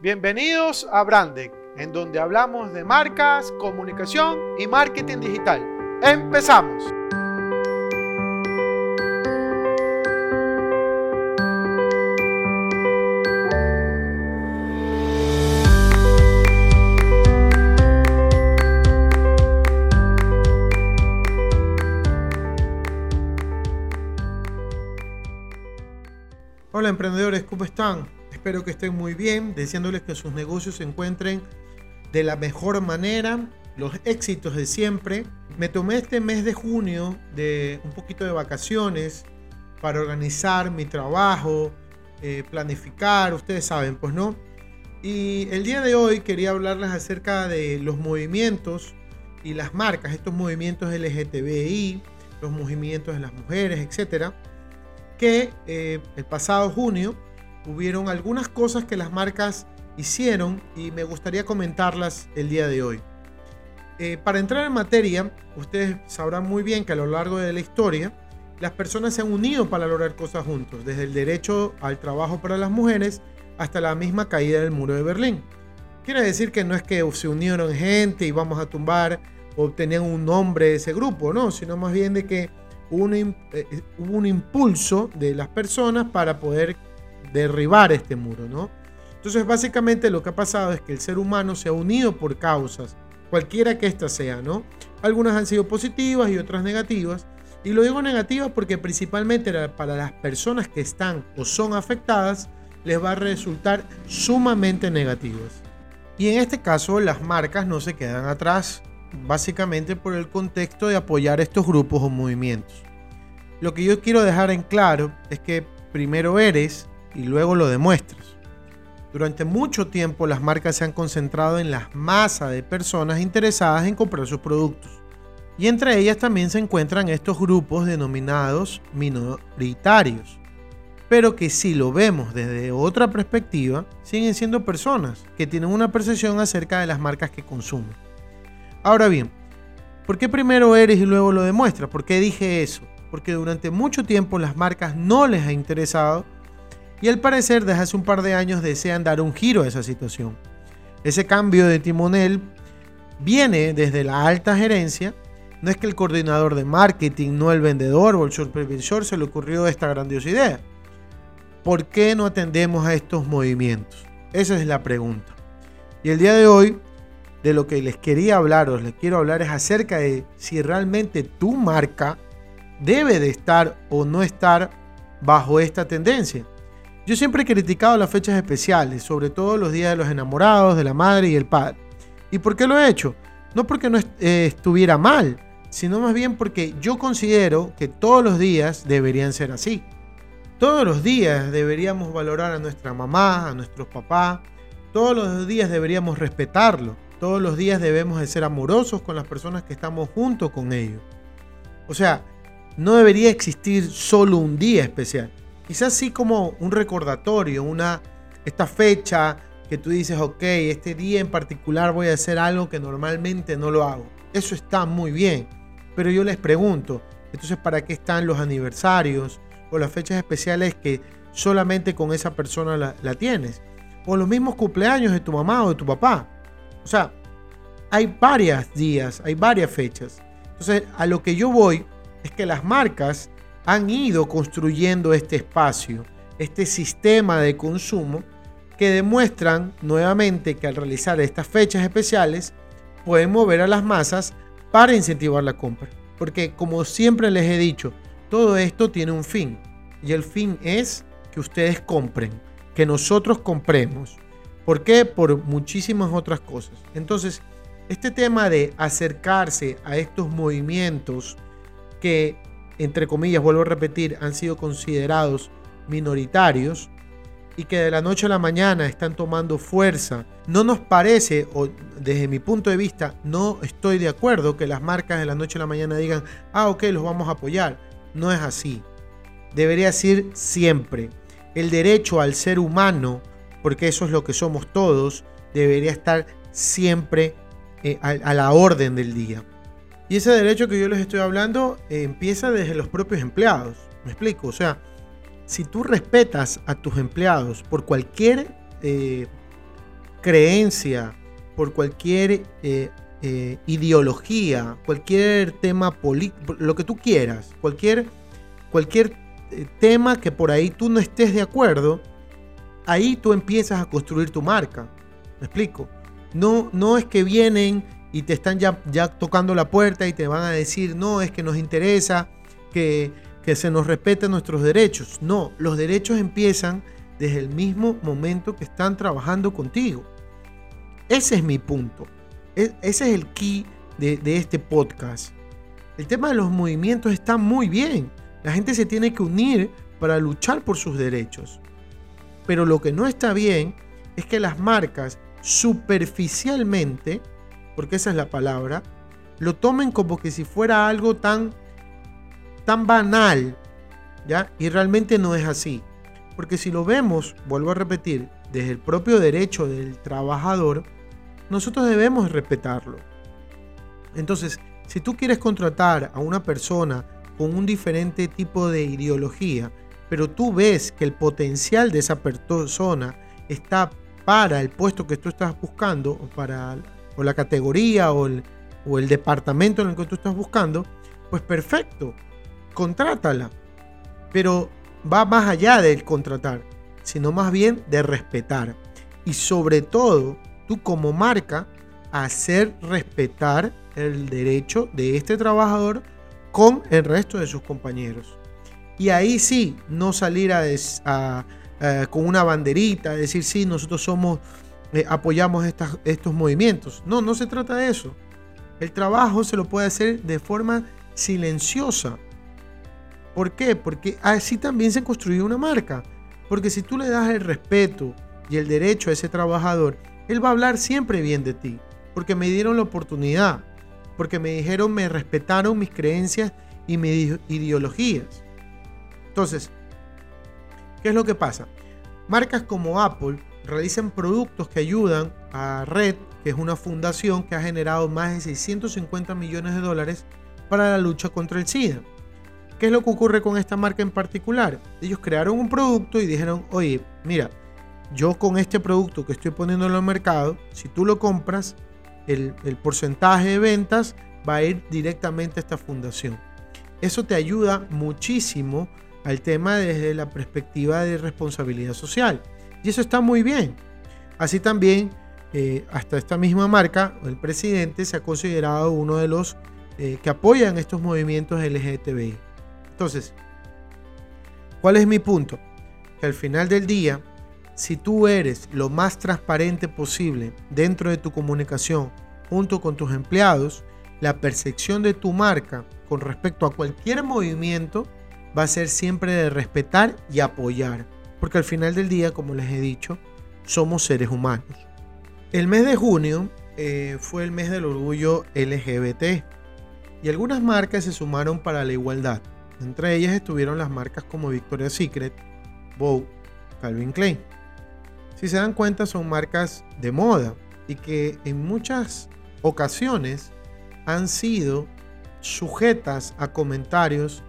Bienvenidos a Brandec, en donde hablamos de marcas, comunicación y marketing digital. ¡Empezamos! Hola emprendedores, ¿cómo están? Espero que estén muy bien, deseándoles que sus negocios se encuentren de la mejor manera, los éxitos de siempre. Me tomé este mes de junio de un poquito de vacaciones para organizar mi trabajo, eh, planificar, ustedes saben, pues no. Y el día de hoy quería hablarles acerca de los movimientos y las marcas, estos movimientos LGTBI, los movimientos de las mujeres, etcétera, que eh, el pasado junio hubieron algunas cosas que las marcas hicieron y me gustaría comentarlas el día de hoy. Eh, para entrar en materia, ustedes sabrán muy bien que a lo largo de la historia, las personas se han unido para lograr cosas juntos, desde el derecho al trabajo para las mujeres hasta la misma caída del muro de Berlín. Quiere decir que no es que se unieron gente y vamos a tumbar o tenían un nombre de ese grupo, no, sino más bien de que hubo un, eh, hubo un impulso de las personas para poder derribar este muro, ¿no? Entonces, básicamente lo que ha pasado es que el ser humano se ha unido por causas, cualquiera que ésta sea, ¿no? Algunas han sido positivas y otras negativas. Y lo digo negativas porque principalmente para las personas que están o son afectadas, les va a resultar sumamente negativas. Y en este caso, las marcas no se quedan atrás, básicamente por el contexto de apoyar estos grupos o movimientos. Lo que yo quiero dejar en claro es que primero eres y luego lo demuestras. Durante mucho tiempo las marcas se han concentrado en la masa de personas interesadas en comprar sus productos. Y entre ellas también se encuentran estos grupos denominados minoritarios. Pero que si lo vemos desde otra perspectiva, siguen siendo personas que tienen una percepción acerca de las marcas que consumen. Ahora bien, ¿por qué primero eres y luego lo demuestras? ¿Por qué dije eso? Porque durante mucho tiempo las marcas no les ha interesado y al parecer desde hace un par de años desean dar un giro a esa situación. Ese cambio de timonel viene desde la alta gerencia. No es que el coordinador de marketing, no el vendedor o el supervisor se le ocurrió esta grandiosa idea. ¿Por qué no atendemos a estos movimientos? Esa es la pregunta. Y el día de hoy, de lo que les quería hablar o les quiero hablar es acerca de si realmente tu marca debe de estar o no estar bajo esta tendencia. Yo siempre he criticado las fechas especiales, sobre todo los días de los enamorados, de la madre y el padre. ¿Y por qué lo he hecho? No porque no eh, estuviera mal, sino más bien porque yo considero que todos los días deberían ser así. Todos los días deberíamos valorar a nuestra mamá, a nuestros papás. Todos los días deberíamos respetarlo. Todos los días debemos de ser amorosos con las personas que estamos junto con ellos. O sea, no debería existir solo un día especial. Quizás sí como un recordatorio, una, esta fecha que tú dices, ok, este día en particular voy a hacer algo que normalmente no lo hago. Eso está muy bien. Pero yo les pregunto, entonces, ¿para qué están los aniversarios o las fechas especiales que solamente con esa persona la, la tienes? O los mismos cumpleaños de tu mamá o de tu papá. O sea, hay varios días, hay varias fechas. Entonces, a lo que yo voy es que las marcas han ido construyendo este espacio, este sistema de consumo que demuestran nuevamente que al realizar estas fechas especiales pueden mover a las masas para incentivar la compra. Porque como siempre les he dicho, todo esto tiene un fin y el fin es que ustedes compren, que nosotros compremos. ¿Por qué? Por muchísimas otras cosas. Entonces, este tema de acercarse a estos movimientos que entre comillas, vuelvo a repetir, han sido considerados minoritarios y que de la noche a la mañana están tomando fuerza, no nos parece, o desde mi punto de vista, no estoy de acuerdo que las marcas de la noche a la mañana digan, ah, ok, los vamos a apoyar. No es así. Debería ser siempre. El derecho al ser humano, porque eso es lo que somos todos, debería estar siempre eh, a la orden del día. Y ese derecho que yo les estoy hablando eh, empieza desde los propios empleados. Me explico, o sea, si tú respetas a tus empleados por cualquier eh, creencia, por cualquier eh, ideología, cualquier tema político, lo que tú quieras, cualquier, cualquier tema que por ahí tú no estés de acuerdo, ahí tú empiezas a construir tu marca. ¿Me explico? No, no es que vienen y te están ya, ya tocando la puerta y te van a decir, no, es que nos interesa que, que se nos respeten nuestros derechos. No, los derechos empiezan desde el mismo momento que están trabajando contigo. Ese es mi punto. E, ese es el key de, este podcast. El tema de los movimientos está muy bien. La gente se tiene que unir para luchar por sus derechos. Pero lo que no está bien es que las marcas superficialmente, porque esa es la palabra, lo tomen como que si fuera algo tan, tan banal, ¿ya? Y realmente no es así. Porque si lo vemos, vuelvo a repetir, desde el propio derecho del trabajador, nosotros debemos respetarlo. Entonces, si tú quieres contratar a una persona con un diferente tipo de ideología, pero tú ves que el potencial de esa persona está para el puesto que tú estás buscando, o para o la categoría o el, o el departamento en el que tú estás buscando, pues perfecto, contrátala. Pero va más allá del contratar, sino más bien de respetar. Y sobre todo, tú como marca hacer respetar el derecho de este trabajador con el resto de sus compañeros. Y ahí sí, no salir a, con una banderita, decir, sí, nosotros somos, eh, apoyamos estos movimientos. No, no se trata de eso. El trabajo se lo puede hacer de forma silenciosa. ¿Por qué? Porque así también se construye una marca. Porque si tú le das el respeto y el derecho a ese trabajador, él va a hablar siempre bien de ti, porque me dieron la oportunidad, porque me dijeron, me respetaron mis creencias y mis ideologías. Entonces, ¿qué es lo que pasa? Marcas como Apple realizan productos que ayudan a Red, que es una fundación que ha generado más de 650 millones de dólares para la lucha contra el SIDA. ¿Qué es lo que ocurre con esta marca en particular? Ellos crearon un producto y dijeron, oye, mira, yo con este producto que estoy poniendo en el mercado, si tú lo compras, el, porcentaje de ventas va a ir directamente a esta fundación. Eso te ayuda muchísimo al tema desde la perspectiva de responsabilidad social. Y eso está muy bien. Así también, eh, hasta esta misma marca, el presidente se ha considerado uno de los eh, que apoyan estos movimientos LGTBI. Entonces, ¿cuál es mi punto? Que al final del día, si tú eres lo más transparente posible dentro de tu comunicación junto con tus empleados, la percepción de tu marca con respecto a cualquier movimiento va a ser siempre de respetar y apoyar. Porque al final del día, como les he dicho, somos seres humanos. El mes de junio eh, fue el mes del orgullo LGBT y algunas marcas se sumaron para la igualdad. Entre ellas estuvieron las marcas como Victoria's Secret, Vogue, Calvin Klein si se dan cuenta son marcas de moda y que en muchas ocasiones han sido sujetas a comentarios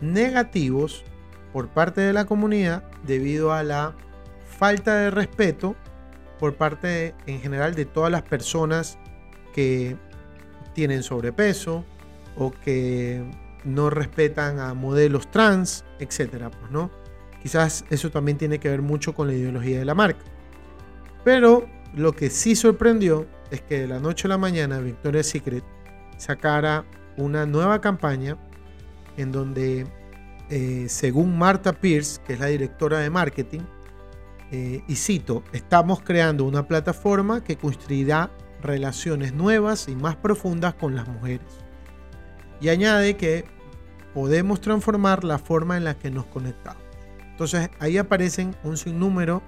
negativos por parte de la comunidad debido a la falta de respeto por parte en general de todas las personas que tienen sobrepeso o que no respetan a modelos trans, etcétera, pues, ¿no? Quizás eso también tiene que ver mucho con la ideología de la marca. Pero lo que sí sorprendió es que de la noche a la mañana Victoria's Secret sacara una nueva campaña en donde, eh, según Marta Pierce, que es la directora de marketing, eh, y cito, estamos creando una plataforma que construirá relaciones nuevas y más profundas con las mujeres. Y añade que podemos transformar la forma en la que nos conectamos. Entonces ahí aparecen un sinnúmero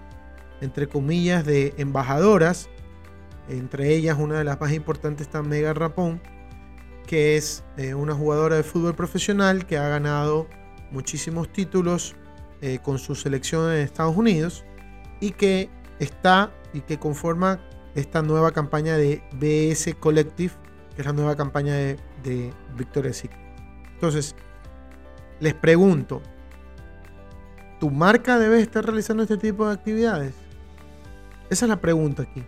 entre comillas, de embajadoras. Entre ellas, una de las más importantes está Mega Rapón, que es eh, una jugadora de fútbol profesional que ha ganado muchísimos títulos eh, con su selección en Estados Unidos y que está y que conforma esta nueva campaña de BS Collective, que es la nueva campaña de, de Victoria's. Entonces, les pregunto, ¿tu marca debe estar realizando este tipo de actividades? Esa es la pregunta aquí.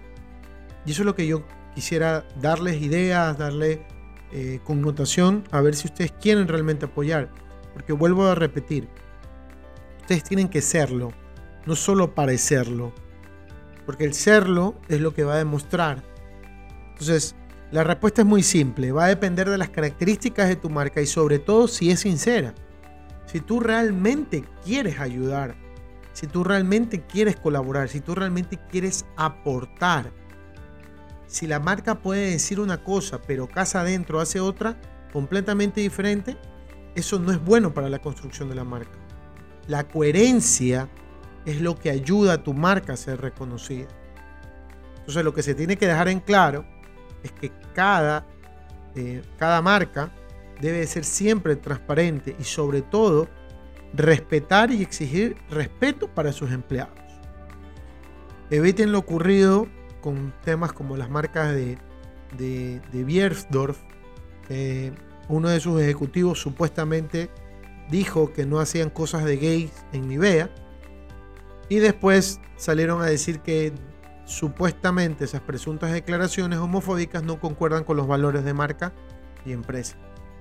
Y eso es lo que yo quisiera darles ideas, darle eh, connotación, a ver si ustedes quieren realmente apoyar. Porque vuelvo a repetir, ustedes tienen que serlo, no solo parecerlo. Porque el serlo es lo que va a demostrar. Entonces, la respuesta es muy simple, va a depender de las características de tu marca y sobre todo si es sincera. Si tú realmente quieres ayudar, si tú realmente quieres colaborar, si tú realmente quieres aportar, si la marca puede decir una cosa, pero casa adentro hace otra completamente diferente, eso no es bueno para la construcción de la marca. La coherencia es lo que ayuda a tu marca a ser reconocida. Entonces lo que se tiene que dejar en claro es que cada, eh, cada marca debe ser siempre transparente y sobre todo respetar y exigir respeto para sus empleados. Eviten lo ocurrido con temas como las marcas de, de, Biersdorf. Uno de sus ejecutivos supuestamente dijo que no hacían cosas de gays en Nivea. Y después salieron a decir que supuestamente esas presuntas declaraciones homofóbicas no concuerdan con los valores de marca y empresa.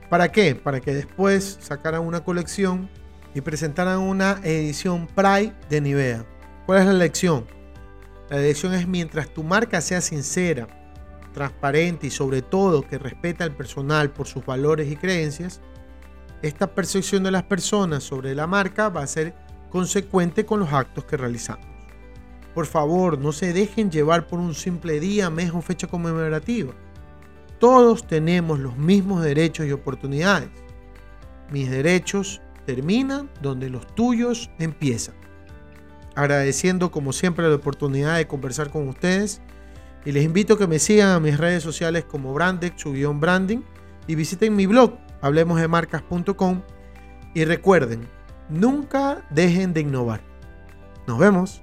¿Para qué? Para que después sacaran una colección y presentaran una edición Pride de Nivea. ¿Cuál es la lección? La lección es mientras tu marca sea sincera, transparente y sobre todo que respeta al personal por sus valores y creencias, esta percepción de las personas sobre la marca va a ser consecuente con los actos que realizamos. Por favor, no se dejen llevar por un simple día, mes o fecha conmemorativa. Todos tenemos los mismos derechos y oportunidades. Mis derechos terminan donde los tuyos empiezan agradeciendo como siempre la oportunidad de conversar con ustedes y les invito a que me sigan a mis redes sociales como Brandex, su guion branding y visiten mi blog hablemosdemarcas.com y recuerden, nunca dejen de innovar. Nos vemos.